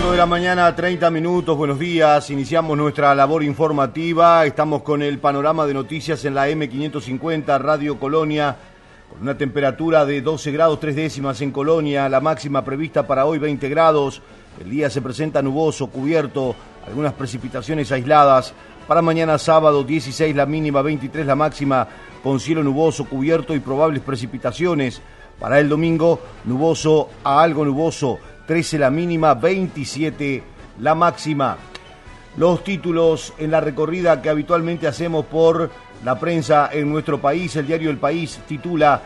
5 de la mañana, 30 minutos, buenos días. Iniciamos nuestra labor informativa. Estamos con el panorama de noticias en la M550 Radio Colonia, con una temperatura de 12 grados 3 décimas en Colonia, la máxima prevista para hoy 20 grados. El día se presenta nuboso, cubierto, algunas precipitaciones aisladas. Para mañana sábado 16 la mínima, 23 la máxima, con cielo nuboso, cubierto y probables precipitaciones. Para el domingo, nuboso a algo nuboso 13 la mínima, 27 la máxima. Los títulos en la recorrida que habitualmente hacemos por la prensa en nuestro país, el diario El País titula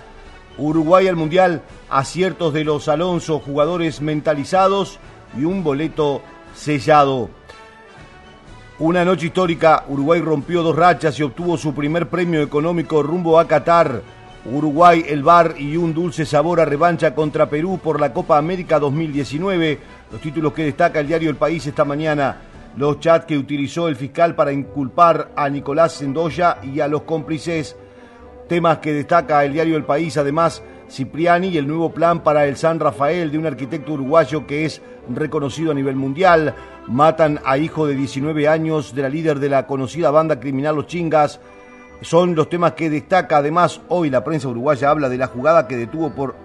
Uruguay al Mundial, aciertos de los Alonso, jugadores mentalizados y un boleto sellado. Una noche histórica, Uruguay rompió dos rachas y obtuvo su primer premio económico rumbo a Qatar. Uruguay, el bar y un dulce sabor a revancha contra Perú por la Copa América 2019. Los títulos que destaca el diario El País esta mañana. Los chats que utilizó el fiscal para inculpar a Nicolás Sendoya y a los cómplices. Temas que destaca el diario El País, además, Cipriani y el nuevo plan para el San Rafael de un arquitecto uruguayo que es reconocido a nivel mundial. Matan a hijo de 19 años de la líder de la conocida banda criminal Los Chingas son los temas que destaca además hoy la prensa uruguaya habla de la jugada que detuvo por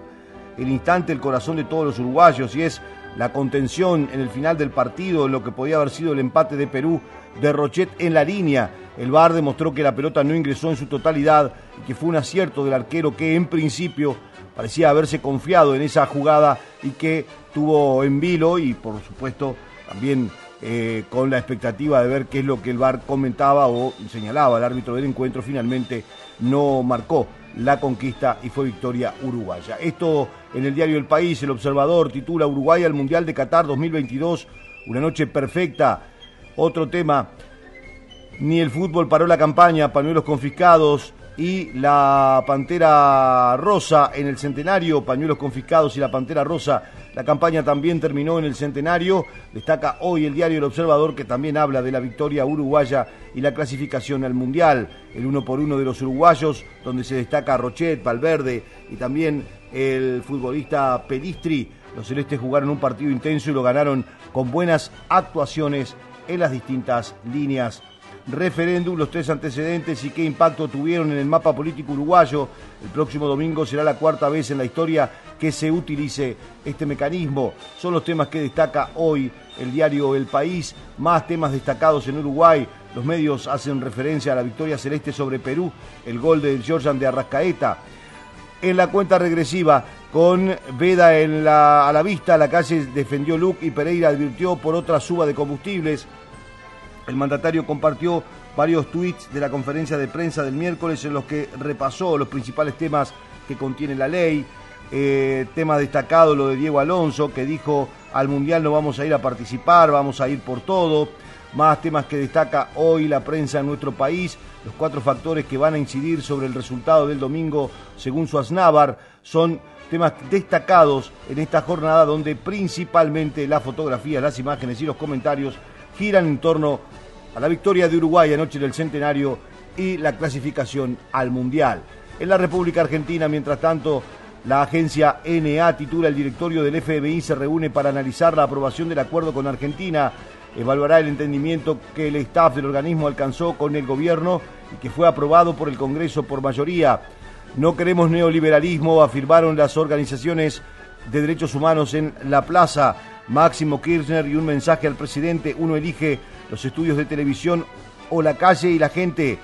el instante el corazón de todos los uruguayos y es la contención en el final del partido, lo que podía haber sido el empate de Perú de Rochet en la línea. El VAR demostró que la pelota no ingresó en su totalidad y que fue un acierto del arquero que en principio parecía haberse confiado en esa jugada y que tuvo en vilo y por supuesto también eh, con la expectativa de ver qué es lo que el VAR comentaba o señalaba. El árbitro del encuentro finalmente no marcó la conquista y fue victoria uruguaya. Esto en el diario El País, el observador titula Uruguay al Mundial de Qatar 2022, una noche perfecta. Otro tema, ni el fútbol paró la campaña, pañuelos confiscados y la Pantera Rosa en el centenario, pañuelos confiscados y la Pantera Rosa la campaña también terminó en el centenario. Destaca hoy el diario El Observador que también habla de la victoria uruguaya y la clasificación al Mundial. El uno por uno de los uruguayos, donde se destaca Rochet, Valverde y también el futbolista Pelistri. Los celestes jugaron un partido intenso y lo ganaron con buenas actuaciones en las distintas líneas referéndum, los tres antecedentes y qué impacto tuvieron en el mapa político uruguayo. El próximo domingo será la cuarta vez en la historia que se utilice este mecanismo. Son los temas que destaca hoy el diario El País, más temas destacados en Uruguay. Los medios hacen referencia a la victoria celeste sobre Perú, el gol de Georgian de Arrascaeta. En la cuenta regresiva, con Veda a la vista, la calle defendió Luke y Pereira advirtió por otra suba de combustibles. El mandatario compartió varios tweets de la conferencia de prensa del miércoles en los que repasó los principales temas que contiene la ley. Eh, tema destacado lo de Diego Alonso, que dijo al Mundial no vamos a ir a participar, vamos a ir por todo. Más temas que destaca hoy la prensa en nuestro país, los cuatro factores que van a incidir sobre el resultado del domingo según Suaznavar son temas destacados en esta jornada donde principalmente las fotografías, las imágenes y los comentarios giran en torno a la victoria de Uruguay anoche en el centenario y la clasificación al Mundial. En la República Argentina, mientras tanto, la agencia NA titula el directorio del FBI se reúne para analizar la aprobación del acuerdo con Argentina, evaluará el entendimiento que el staff del organismo alcanzó con el gobierno y que fue aprobado por el Congreso por mayoría. No queremos neoliberalismo, afirmaron las organizaciones de derechos humanos en la plaza. Máximo Kirchner y un mensaje al presidente, uno elige los estudios de televisión o la calle y la gente.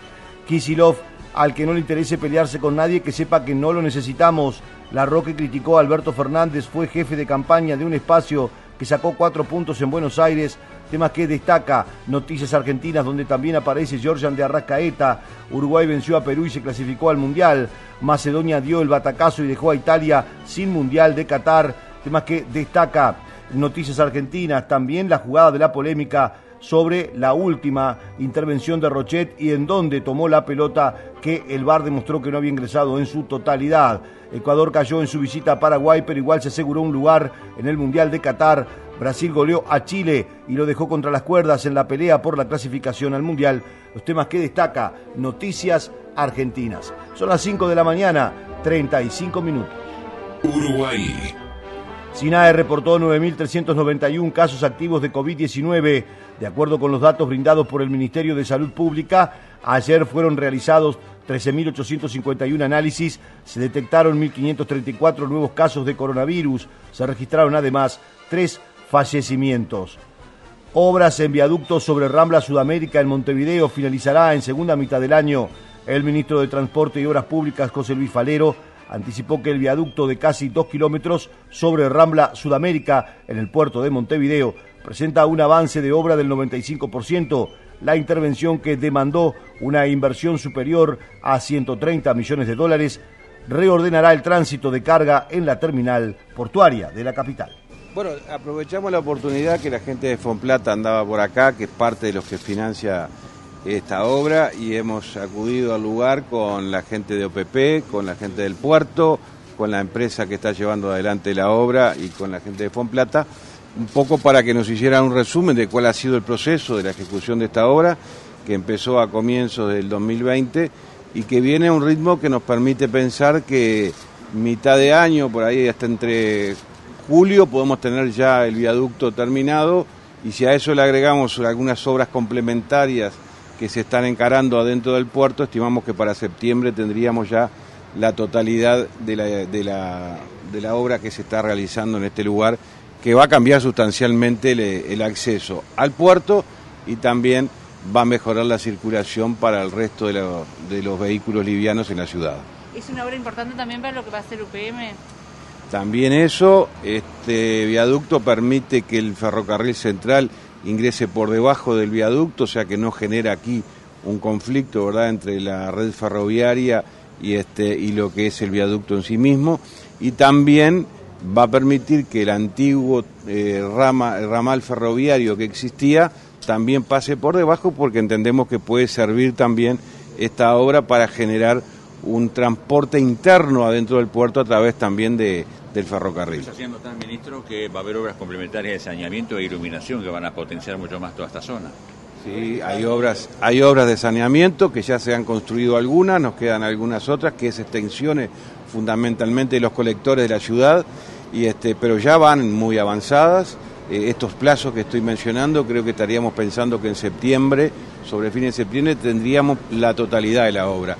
Kisilov, al que no le interese pelearse con nadie, que sepa que no lo necesitamos. La Roque criticó a Alberto Fernández, fue jefe de campaña de un espacio que sacó cuatro puntos en Buenos Aires. Temas que destaca Noticias Argentinas, donde también aparece Georgian de Arrascaeta. Uruguay venció a Perú y se clasificó al Mundial. Macedonia dio el batacazo y dejó a Italia sin Mundial de Qatar. Temas que destaca Noticias Argentinas, también la jugada de la polémica sobre la última intervención de Rochet y en donde tomó la pelota que el VAR demostró que no había ingresado en su totalidad. Ecuador cayó en su visita a Paraguay, pero igual se aseguró un lugar en el Mundial de Qatar. Brasil goleó a Chile y lo dejó contra las cuerdas en la pelea por la clasificación al Mundial. Los temas que destaca, noticias argentinas. Son las 5 de la mañana, 35 minutos. Uruguay SINAE reportó 9.391 casos activos de COVID-19. De acuerdo con los datos brindados por el Ministerio de Salud Pública, ayer fueron realizados 13.851 análisis, se detectaron 1.534 nuevos casos de coronavirus, se registraron además tres fallecimientos. Obras en viaductos sobre Rambla Sudamérica en Montevideo finalizará en segunda mitad del año. El ministro de Transporte y Obras Públicas, José Luis Falero, anticipó que el viaducto de casi dos kilómetros sobre Rambla Sudamérica en el puerto de Montevideo presenta un avance de obra del 95%, la intervención que demandó una inversión superior a 130 millones de dólares reordenará el tránsito de carga en la terminal portuaria de la capital. Bueno, aprovechamos la oportunidad que la gente de Fonplata andaba por acá, que es parte de los que financia esta obra y hemos acudido al lugar con la gente de OPP, con la gente del puerto, con la empresa que está llevando adelante la obra y con la gente de Fonplata, un poco para que nos hicieran un resumen de cuál ha sido el proceso de la ejecución de esta obra, que empezó a comienzos del 2020 y que viene a un ritmo que nos permite pensar que mitad de año, por ahí hasta entre julio, podemos tener ya el viaducto terminado y si a eso le agregamos algunas obras complementarias que se están encarando adentro del puerto, estimamos que para septiembre tendríamos ya la totalidad de la, de la, de la obra que se está realizando en este lugar, que va a cambiar sustancialmente el, acceso al puerto y también va a mejorar la circulación para el resto de, de los vehículos livianos en la ciudad. ¿Es una obra importante también para lo que va a hacer UPM? También eso, este viaducto permite que el ferrocarril central ingrese por debajo del viaducto, o sea que no genera aquí un conflicto ¿verdad? entre la red ferroviaria y, este, y lo que es el viaducto en sí mismo. Y también va a permitir que el antiguo eh, rama, ramal ferroviario que existía también pase por debajo porque entendemos que puede servir también esta obra para generar un transporte interno adentro del puerto a través también de, del ferrocarril. Está haciendo tan ministro que va a haber obras complementarias de saneamiento e iluminación que van a potenciar mucho más toda esta zona. Sí, hay obras, hay obras de saneamiento que ya se han construido algunas, nos quedan algunas otras, que es extensiones fundamentalmente de los colectores de la ciudad, este, pero ya van muy avanzadas. Eh, estos plazos que estoy mencionando, creo que estaríamos pensando que en septiembre, sobre fin de septiembre, tendríamos la totalidad de la obra.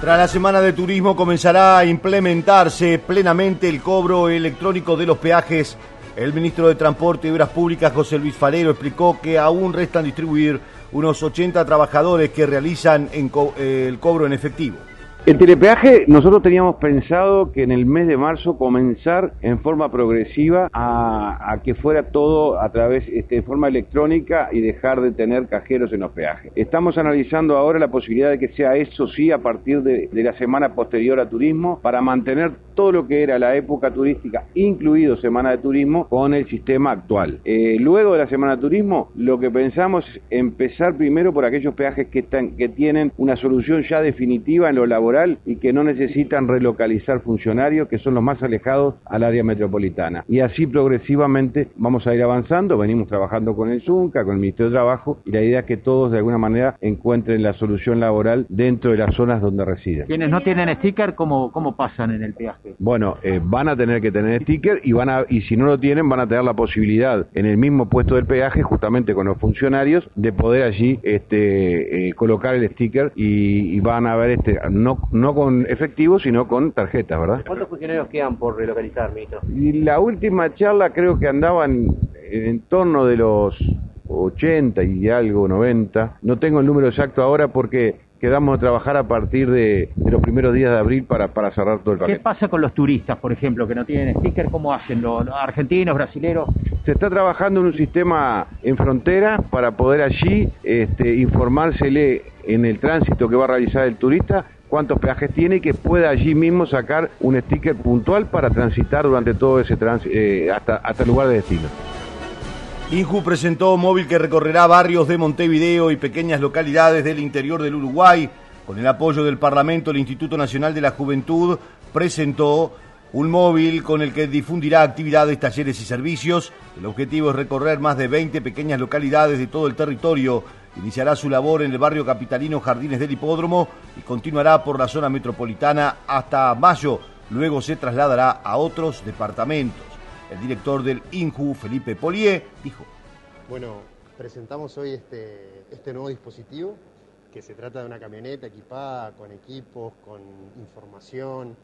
Tras la semana de turismo comenzará a implementarse plenamente el cobro electrónico de los peajes. El ministro de Transporte y Obras Públicas, José Luis Falero, explicó que aún restan distribuir unos 80 trabajadores que realizan el cobro en efectivo. El telepeaje, nosotros teníamos pensado que en el mes de marzo comenzar en forma progresiva a, que fuera todo a través este, de forma electrónica y dejar de tener cajeros en los peajes. Estamos analizando ahora la posibilidad de que sea eso sí a partir de, la semana posterior a turismo para mantener todo lo que era la época turística, incluido semana de turismo, con el sistema actual. Eh, luego de la semana de turismo, lo que pensamos es empezar primero por aquellos peajes que, están, que tienen una solución ya definitiva en lo laboral y que no necesitan relocalizar funcionarios que son los más alejados al área metropolitana. Y así progresivamente vamos a ir avanzando, venimos trabajando con el ZUNCA, con el Ministerio de Trabajo y la idea es que todos de alguna manera encuentren la solución laboral dentro de las zonas donde residen. Quienes no tienen sticker, ¿cómo, cómo pasan en el peaje? Bueno, eh, van a tener que tener sticker y, van a, y si no lo tienen van a tener la posibilidad en el mismo puesto del peaje, justamente con los funcionarios, de poder allí este, eh, colocar el sticker y, y van a ver, este, no no con efectivo, sino con tarjetas, ¿verdad? ¿Cuántos funcionarios quedan por relocalizar, ministro? Y la última charla creo que andaban en torno de los 80 y algo, 90. No tengo el número exacto ahora porque quedamos a trabajar a partir de, los primeros días de abril para, para cerrar todo el paquete. ¿Qué pasa con los turistas, por ejemplo, que no tienen sticker? ¿Cómo hacen los argentinos, brasileños? Se está trabajando en un sistema en frontera para poder allí este, informársele en el tránsito que va a realizar el turista cuántos peajes tiene y que pueda allí mismo sacar un sticker puntual para transitar durante todo ese tránsito eh, hasta, hasta el lugar de destino. Inju presentó móvil que recorrerá barrios de Montevideo y pequeñas localidades del interior del Uruguay. Con el apoyo del Parlamento, el Instituto Nacional de la Juventud presentó un móvil con el que difundirá actividades, talleres y servicios. El objetivo es recorrer más de 20 pequeñas localidades de todo el territorio Iniciará su labor en el barrio capitalino Jardines del Hipódromo y continuará por la zona metropolitana hasta mayo luego se trasladará a otros departamentos. El director del INJU, Felipe Polié, dijo. Bueno, presentamos hoy este, este nuevo dispositivo, que se trata de una camioneta equipada con equipos, con información,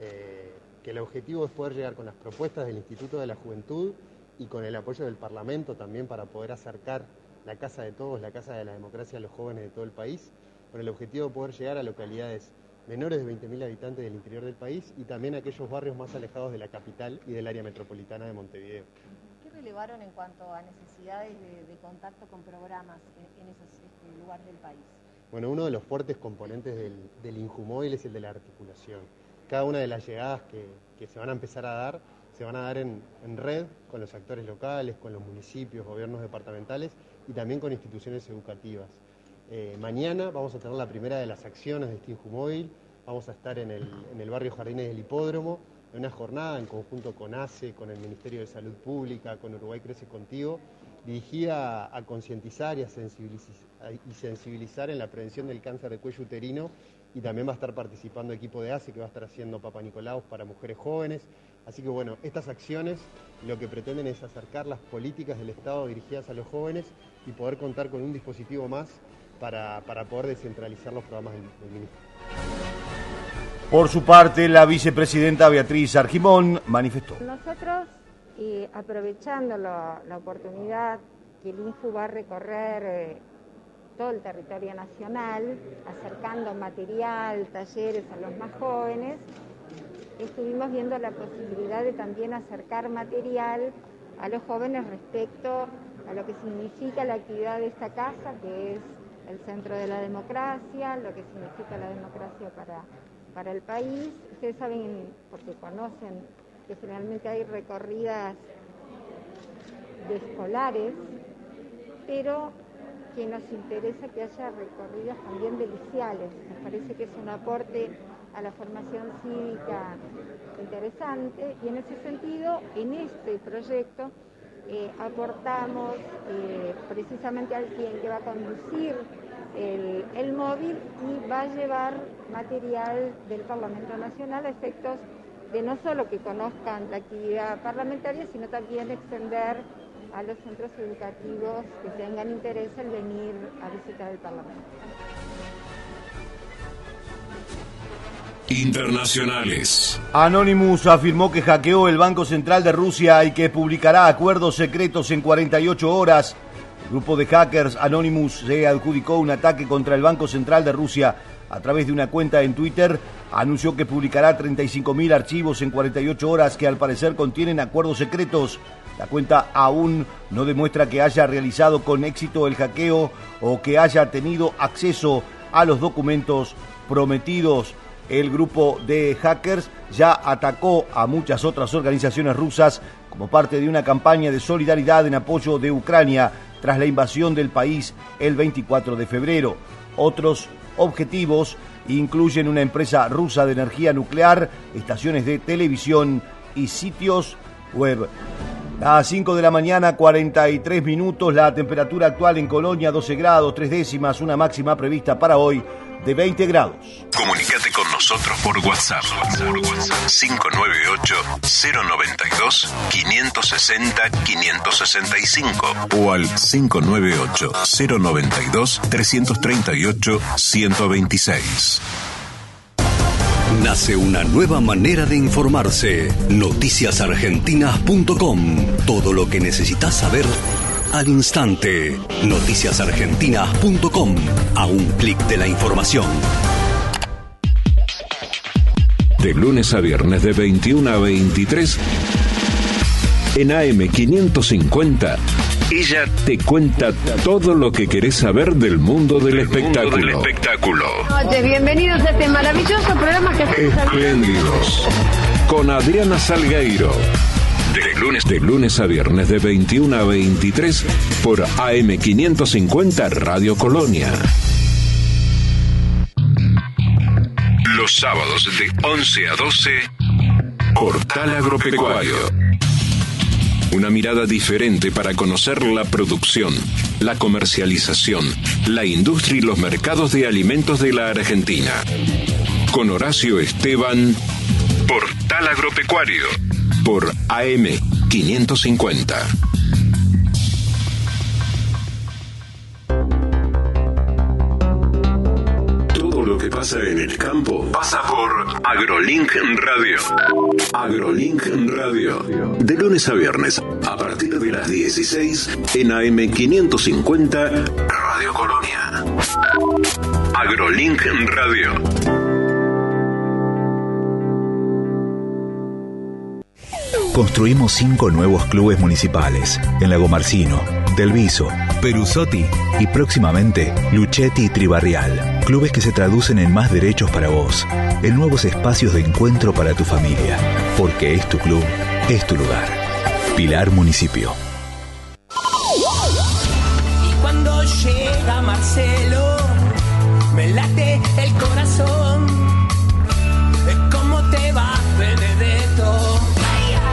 eh, que el objetivo es poder llegar con las propuestas del Instituto de la Juventud y con el apoyo del Parlamento también para poder acercar la casa de todos, la casa de la democracia a los jóvenes de todo el país, con el objetivo de poder llegar a localidades menores de 20.000 habitantes del interior del país y también a aquellos barrios más alejados de la capital y del área metropolitana de Montevideo. ¿Qué relevaron en cuanto a necesidades de, contacto con programas en, esos este, lugares del país? Bueno, uno de los fuertes componentes del, del Injumóvil es el de la articulación. Cada una de las llegadas que, que se van a empezar a dar se van a dar en, red con los actores locales, con los municipios, gobiernos departamentales y también con instituciones educativas. Eh, mañana vamos a tener la primera de las acciones de Stinju Móvil, vamos a estar en el, barrio Jardines del Hipódromo, en una jornada en conjunto con ACE, con el Ministerio de Salud Pública, con Uruguay Crece Contigo, dirigida a, concientizar y, y sensibilizar en la prevención del cáncer de cuello uterino y también va a estar participando equipo de ACE que va a estar haciendo Papa Nicolau para mujeres jóvenes. Así que bueno, estas acciones lo que pretenden es acercar las políticas del Estado dirigidas a los jóvenes y poder contar con un dispositivo más para, poder descentralizar los programas del, ministro. Por su parte, la vicepresidenta Beatriz Argimón manifestó. Nosotros, aprovechando la, oportunidad que el INFU va a recorrer eh, todo el territorio nacional, acercando material, talleres a los más jóvenes, estuvimos viendo la posibilidad de también acercar material a los jóvenes respecto a lo que significa la actividad de esta casa, que es el centro de la democracia, lo que significa la democracia para, para el país. Ustedes saben, porque conocen, que generalmente hay recorridas de escolares, pero que nos interesa que haya recorridas también deliciales. Nos parece que es un aporte a la formación cívica interesante y en ese sentido, en este proyecto, eh, aportamos eh, precisamente al quien que va a conducir el, el, móvil y va a llevar material del Parlamento Nacional a efectos de no solo que conozcan la actividad parlamentaria, sino también extender a los centros educativos que tengan interés en venir a visitar el Parlamento. Internacionales. Anonymous afirmó que hackeó el Banco Central de Rusia y que publicará acuerdos secretos en 48 horas. El grupo de hackers Anonymous se adjudicó un ataque contra el Banco Central de Rusia a través de una cuenta en Twitter. Anunció que publicará 35.000 archivos en 48 horas que al parecer contienen acuerdos secretos. La cuenta aún no demuestra que haya realizado con éxito el hackeo o que haya tenido acceso a los documentos prometidos. El grupo de hackers ya atacó a muchas otras organizaciones rusas como parte de una campaña de solidaridad en apoyo de Ucrania tras la invasión del país el 24 de febrero. Otros objetivos incluyen una empresa rusa de energía nuclear, estaciones de televisión y sitios web. A 5 de la mañana, 43 minutos, la temperatura actual en Colonia 12 grados, 3 décimas, una máxima prevista para hoy de 20 grados. Comunicate con nosotros por WhatsApp. WhatsApp 598-092-560-565 o al 598-092-338-126. Nace una nueva manera de informarse. Noticiasargentinas.com. Todo lo que necesitas saber al instante. Noticiasargentinas.com. A un clic de la información. De lunes a viernes de 21 a 23 en AM550 ella te cuenta todo lo que querés saber del mundo del, espectáculo. Mundo del espectáculo. bienvenidos a este maravilloso programa que Espléndidos. Con Adriana Salgueiro. Lunes, de lunes a viernes de 21 a 23 por AM550 Radio Colonia. Los sábados de 11 a 12, Portal Agropecuario una mirada diferente para conocer la producción, la comercialización, la industria y los mercados de alimentos de la Argentina. Con Horacio Esteban Portal Agropecuario. Por AM 550. Todo lo que pasa en el campo pasa por AgroLink Radio. AgroLink Radio. De lunes a viernes, a partir de las 16 en AM 550 Radio Colonia. AgroLink Radio. Construimos cinco nuevos clubes municipales en Lago Marcino, Delviso, Perusotti y próximamente Luchetti y Tribarrial. Clubes que se traducen en más derechos para vos, en nuevos espacios de encuentro para tu familia. Porque es tu club, es tu lugar. Pilar Municipio. Y cuando llega Marcelo, me late el corazón.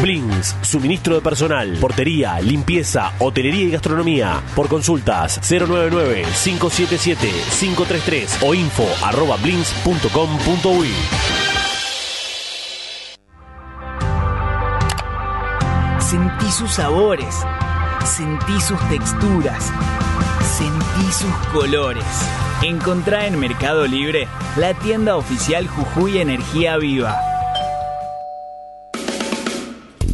Blins, suministro de personal, portería, limpieza, hotelería y gastronomía. Por consultas 099-577-533 o info arroba. Sentí sus sabores, sentí sus texturas, sentí sus colores. Encontrá en Mercado Libre la tienda oficial Jujuy Energía Viva.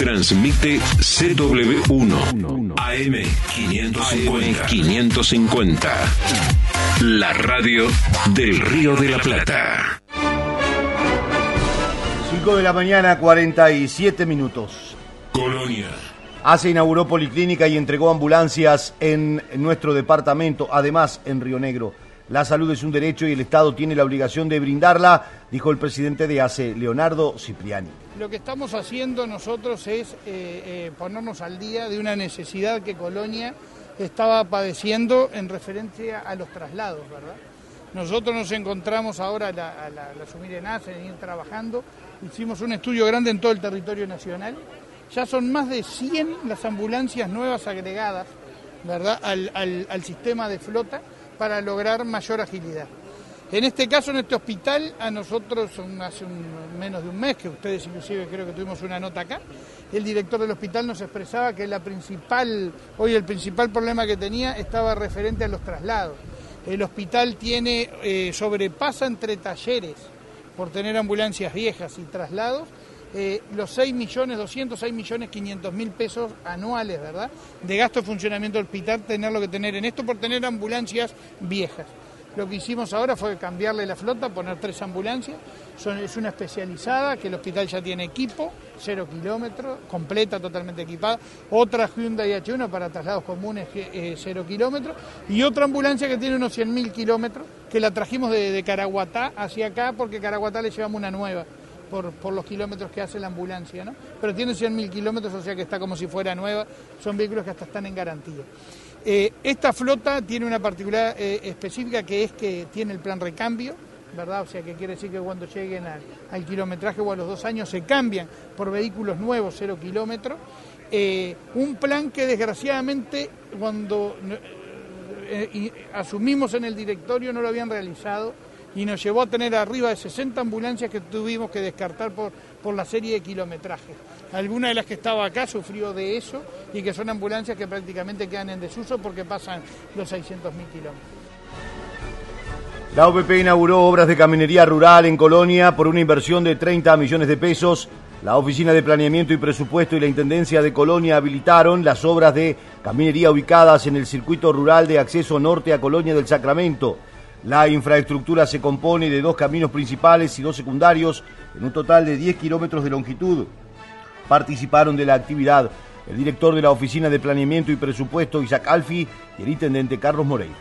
Transmite CW1 AM 550. 550. La radio del Río de la Plata. 5 de la mañana, 47 minutos. Colonia. ACE inauguró policlínica y entregó ambulancias en nuestro departamento, además en Río Negro. La salud es un derecho y el Estado tiene la obligación de brindarla, dijo el presidente de ACE, Leonardo Cipriani. Lo que estamos haciendo nosotros es eh, eh, ponernos al día de una necesidad que Colonia estaba padeciendo en referencia a los traslados, ¿verdad? Nosotros nos encontramos ahora al, al asumir en ACE, en ir trabajando, hicimos un estudio grande en todo el territorio nacional, ya son más de 100 las ambulancias nuevas agregadas, ¿verdad?, al sistema de flota para lograr mayor agilidad. En este caso, en este hospital, a nosotros hace menos de un mes, que ustedes inclusive creo que tuvimos una nota acá, el director del hospital nos expresaba que la principal, hoy el principal problema que tenía estaba referente a los traslados. El hospital tiene, eh, sobrepasa entre talleres por tener ambulancias viejas y traslados, eh, los 6 millones, 206 millones 500 mil pesos anuales, ¿verdad? De gasto de funcionamiento del hospital, tenerlo que tener en esto por tener ambulancias viejas. Lo que hicimos ahora fue cambiarle la flota, poner tres ambulancias. Es una especializada que el hospital ya tiene equipo, cero kilómetros, completa, totalmente equipada. Otra Hyundai H1 para traslados comunes, eh, cero kilómetros. Y otra ambulancia que tiene unos 100.000 kilómetros, que la trajimos de, de Caraguatá hacia acá porque Caraguatá le llevamos una nueva. Por, los kilómetros que hace la ambulancia, ¿no? Pero tiene 100.000 kilómetros, o sea que está como si fuera nueva, son vehículos que hasta están en garantía. Eh, esta flota tiene una particularidad eh, específica que es que tiene el plan recambio, ¿verdad? O sea que quiere decir que cuando lleguen al, al kilometraje o a los dos años se cambian por vehículos nuevos, cero kilómetros. Eh, un plan que desgraciadamente cuando asumimos en el directorio no lo habían realizado y nos llevó a tener arriba de 60 ambulancias que tuvimos que descartar por, por la serie de kilometraje. Alguna de las que estaba acá sufrió de eso y que son ambulancias que prácticamente quedan en desuso porque pasan los 600.000 kilómetros. La OPP inauguró obras de caminería rural en Colonia por una inversión de 30 millones de pesos. La Oficina de Planeamiento y Presupuesto y la Intendencia de Colonia habilitaron las obras de caminería ubicadas en el circuito rural de acceso norte a Colonia del Sacramento. La infraestructura se compone de dos caminos principales y dos secundarios, en un total de 10 kilómetros de longitud. Participaron de la actividad el director de la Oficina de Planeamiento y Presupuesto, Isaac Alfi, y el intendente Carlos Moreira.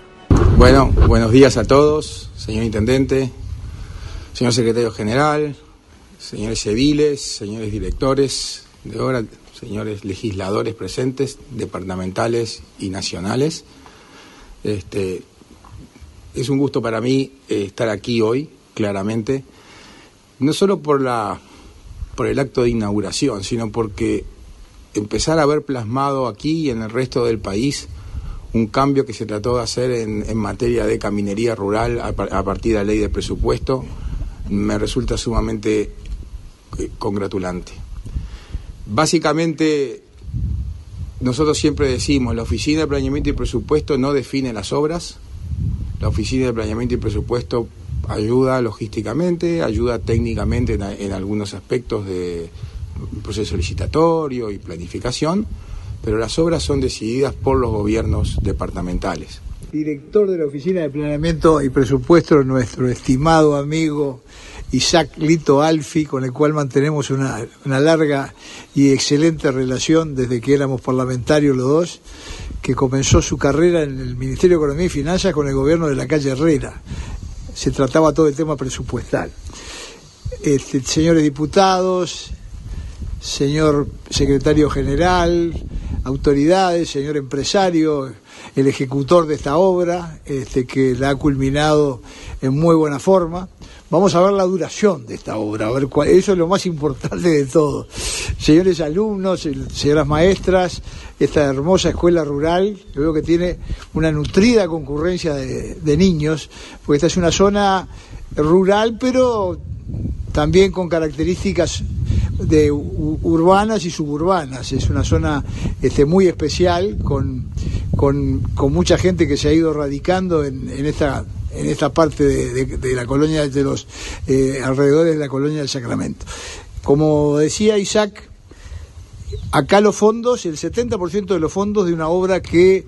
Bueno, buenos días a todos, señor intendente, señor secretario general, señores civiles, señores directores de obra, señores legisladores presentes, departamentales y nacionales. Este, es un gusto para mí eh, estar aquí hoy, claramente, no solo por, la, por el acto de inauguración, sino porque empezar a ver plasmado aquí y en el resto del país un cambio que se trató de hacer en, materia de caminería rural a, a, partir de la ley de presupuesto me resulta sumamente eh, congratulante. Básicamente, nosotros siempre decimos, la Oficina de Planeamiento y Presupuesto no define las obras, la Oficina de Planeamiento y Presupuesto ayuda logísticamente, ayuda técnicamente en, algunos aspectos de proceso licitatorio y planificación, pero las obras son decididas por los gobiernos departamentales. Director de la Oficina de Planeamiento y Presupuesto, nuestro estimado amigo Isaac Lito Alfi, con el cual mantenemos una, una, larga y excelente relación desde que éramos parlamentarios los dos, que comenzó su carrera en el Ministerio de Economía y Finanzas con el gobierno de la calle Herrera. Se trataba todo el tema presupuestal. Este, señores diputados, señor secretario general, autoridades, señor empresario, el ejecutor de esta obra, este, que la ha culminado en muy buena forma. Vamos a ver la duración de esta obra, a ver cuál, eso es lo más importante de todo. Señores alumnos, señoras maestras, esta hermosa escuela rural, yo veo que tiene una nutrida concurrencia de, niños, porque esta es una zona rural, pero también con características de urbanas y suburbanas. Es una zona este, muy especial con, con, con, mucha gente que se ha ido radicando en, en esta en esta parte de, de, la colonia de los eh, alrededores de la colonia del Sacramento. Como decía Isaac, acá los fondos, el 70% de los fondos de una obra que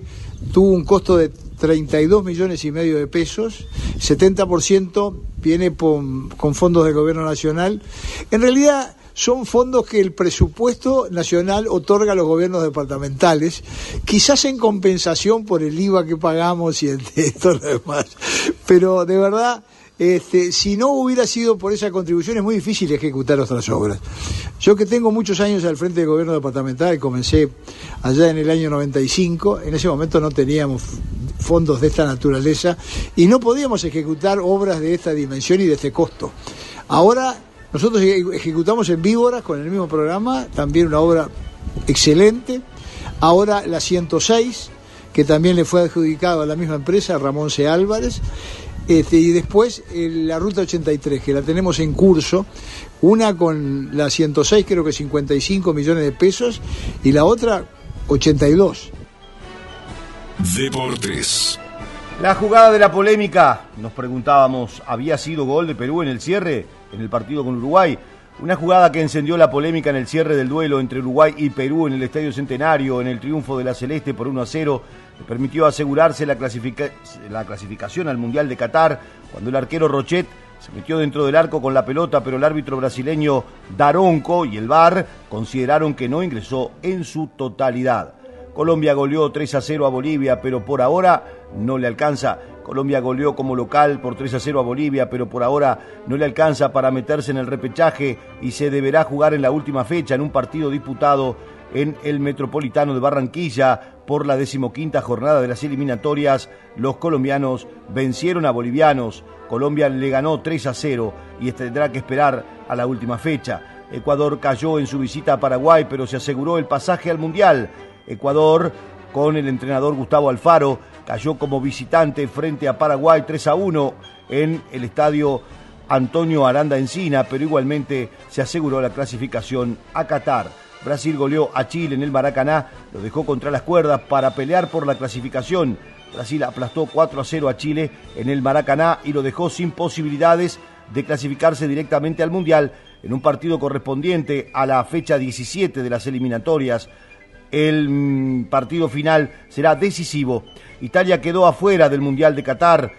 tuvo un costo de 32 millones y medio de pesos, 70% viene con fondos del gobierno nacional. En realidad son fondos que el presupuesto nacional otorga a los gobiernos departamentales, quizás en compensación por el IVA que pagamos y el todo lo demás. Pero de verdad, este, si no hubiera sido por esa contribución es muy difícil ejecutar otras obras. Yo que tengo muchos años al frente del gobierno departamental, comencé allá en el año 95, en ese momento no teníamos fondos de esta naturaleza y no podíamos ejecutar obras de esta dimensión y de este costo. Ahora nosotros ejecutamos en Víboras con el mismo programa, también una obra excelente. Ahora la 106, que también le fue adjudicado a la misma empresa, Ramón C. Álvarez. Este, y después eh, la ruta 83, que la tenemos en curso, una con la 106 creo que 55 millones de pesos y la otra 82. Deportes. La jugada de la polémica, nos preguntábamos, ¿había sido gol de Perú en el cierre? En el partido con Uruguay. Una jugada que encendió la polémica en el cierre del duelo entre Uruguay y Perú en el Estadio Centenario, en el triunfo de la Celeste por 1 a 0, le permitió asegurarse la, la clasificación al Mundial de Qatar, cuando el arquero Rochet se metió dentro del arco con la pelota, pero el árbitro brasileño Daronco y el VAR consideraron que no ingresó en su totalidad. Colombia goleó 3 a 0 a Bolivia, pero por ahora no le alcanza. Colombia goleó como local por 3 a 0 a Bolivia, pero por ahora no le alcanza para meterse en el repechaje y se deberá jugar en la última fecha en un partido disputado en el Metropolitano de Barranquilla por la decimoquinta jornada de las eliminatorias. Los colombianos vencieron a bolivianos. Colombia le ganó 3 a 0 y tendrá que esperar a la última fecha. Ecuador cayó en su visita a Paraguay, pero se aseguró el pasaje al Mundial. Ecuador, con el entrenador Gustavo Alfaro, cayó como visitante frente a Paraguay 3 a 1 en el estadio Antonio Aranda Encina, pero igualmente se aseguró la clasificación a Qatar. Brasil goleó a Chile en el Maracaná, lo dejó contra las cuerdas para pelear por la clasificación. Brasil aplastó 4 a 0 a Chile en el Maracaná y lo dejó sin posibilidades de clasificarse directamente al Mundial en un partido correspondiente a la fecha 17 de las eliminatorias. El mm, partido final será decisivo. Italia quedó afuera del Mundial de Qatar.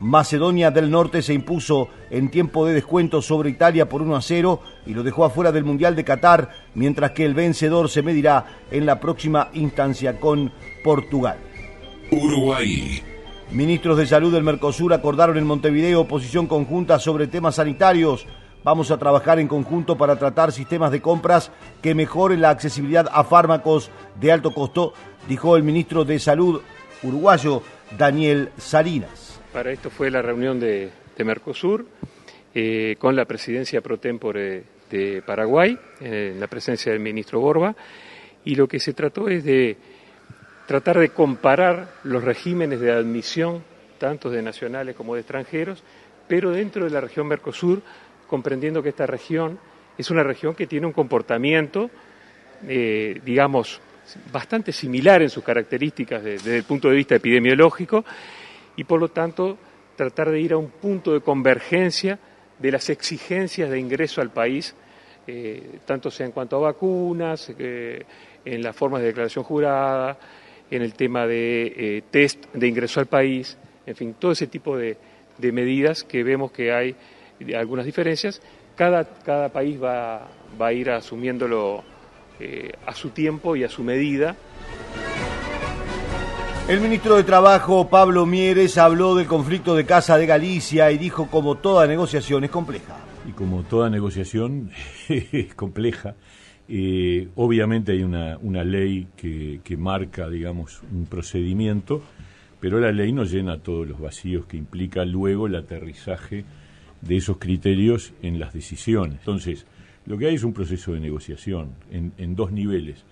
Macedonia del Norte se impuso en tiempo de descuento sobre Italia por 1 a 0 y lo dejó afuera del Mundial de Qatar, mientras que el vencedor se medirá en la próxima instancia con Portugal. Uruguay. Ministros de Salud del Mercosur acordaron en Montevideo posición conjunta sobre temas sanitarios. Vamos a trabajar en conjunto para tratar sistemas de compras que mejoren la accesibilidad a fármacos de alto costo, dijo el ministro de Salud uruguayo Daniel Salinas. Para esto fue la reunión de, Mercosur eh, con la presidencia pro tempore de Paraguay, en la presencia del ministro Borba, y lo que se trató es de tratar de comparar los regímenes de admisión, tanto de nacionales como de extranjeros, pero dentro de la región Mercosur, comprendiendo que esta región es una región que tiene un comportamiento, eh, digamos, bastante similar en sus características desde el punto de vista epidemiológico y por lo tanto tratar de ir a un punto de convergencia de las exigencias de ingreso al país, eh, tanto sea en cuanto a vacunas, eh, en las formas de declaración jurada, en el tema de test de ingreso al país, en fin, todo ese tipo de, medidas que vemos que hay algunas diferencias. Cada, cada país va, va a ir asumiéndolo a su tiempo y a su medida. El ministro de Trabajo, Pablo Mieres, habló del conflicto de Casa de Galicia y dijo como toda negociación es compleja. Y como toda negociación es compleja, eh, obviamente hay una, una ley que, que, marca, digamos, un procedimiento, pero la ley no llena todos los vacíos que implica luego el aterrizaje de esos criterios en las decisiones. Entonces, lo que hay es un proceso de negociación en, en dos niveles.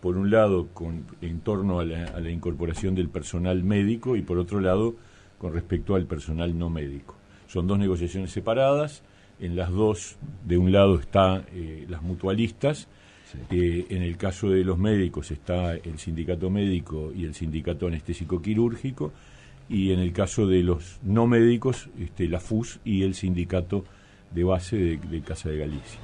Por un lado con, en torno a la, incorporación del personal médico y por otro lado con respecto al personal no médico. Son dos negociaciones separadas, en las dos, de un lado están eh, las mutualistas, eh, en el caso de los médicos está el sindicato médico y el sindicato anestésico quirúrgico, y en el caso de los no médicos, este, la FUS y el sindicato de base de, de Casa de Galicia.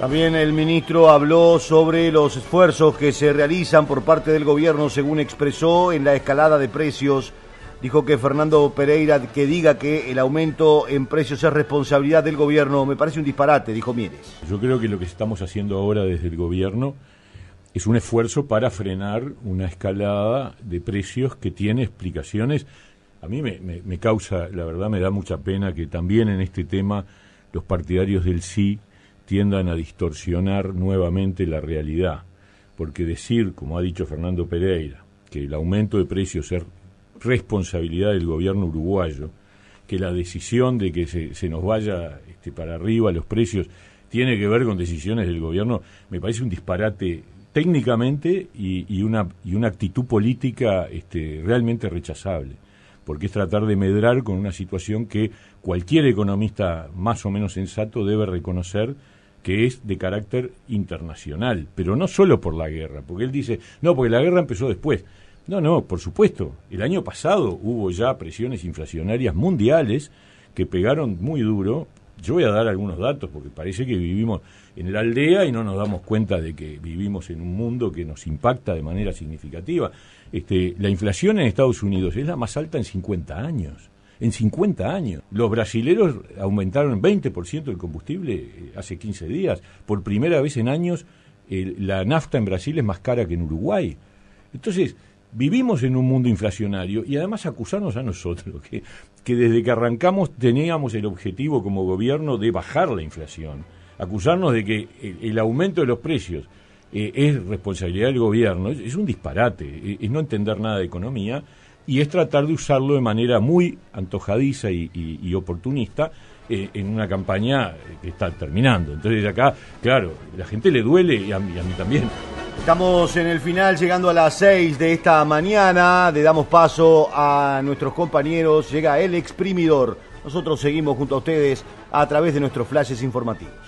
También el ministro habló sobre los esfuerzos que se realizan por parte del gobierno, según expresó, en la escalada de precios. Dijo que Fernando Pereira que diga que el aumento en precios es responsabilidad del gobierno me parece un disparate, dijo Mieres. Yo creo que lo que estamos haciendo ahora desde el gobierno es un esfuerzo para frenar una escalada de precios que tiene explicaciones. A mí me, me causa, la verdad me da mucha pena que también en este tema los partidarios del sí tiendan a distorsionar nuevamente la realidad, porque decir, como ha dicho Fernando Pereira, que el aumento de precios es responsabilidad del gobierno uruguayo, que la decisión de que se, nos vaya este, para arriba los precios tiene que ver con decisiones del gobierno, me parece un disparate técnicamente y, una, y una actitud política este, realmente rechazable, porque es tratar de medrar con una situación que cualquier economista más o menos sensato debe reconocer que es de carácter internacional, pero no solo por la guerra, porque él dice, no, porque la guerra empezó después. No, no, por supuesto, el año pasado hubo ya presiones inflacionarias mundiales que pegaron muy duro. Yo voy a dar algunos datos porque parece que vivimos en la aldea y no nos damos cuenta de que vivimos en un mundo que nos impacta de manera significativa. Este, la inflación en Estados Unidos es la más alta en 50 años en 50 años. Los brasileros aumentaron 20% el combustible eh, hace 15 días. Por primera vez en años la nafta en Brasil es más cara que en Uruguay. Entonces, vivimos en un mundo inflacionario y además acusarnos a nosotros que, que desde que arrancamos teníamos el objetivo como gobierno de bajar la inflación. Acusarnos de que el, aumento de los precios eh, es responsabilidad del gobierno es, un disparate, es no entender nada de economía y es tratar de usarlo de manera muy antojadiza y, oportunista eh, en una campaña que está terminando. Entonces acá, claro, la gente le duele y a mí, a mí también. Estamos en el final, llegando a las 6 de esta mañana. Le damos paso a nuestros compañeros. Llega el exprimidor. Nosotros seguimos junto a ustedes a través de nuestros flashes informativos.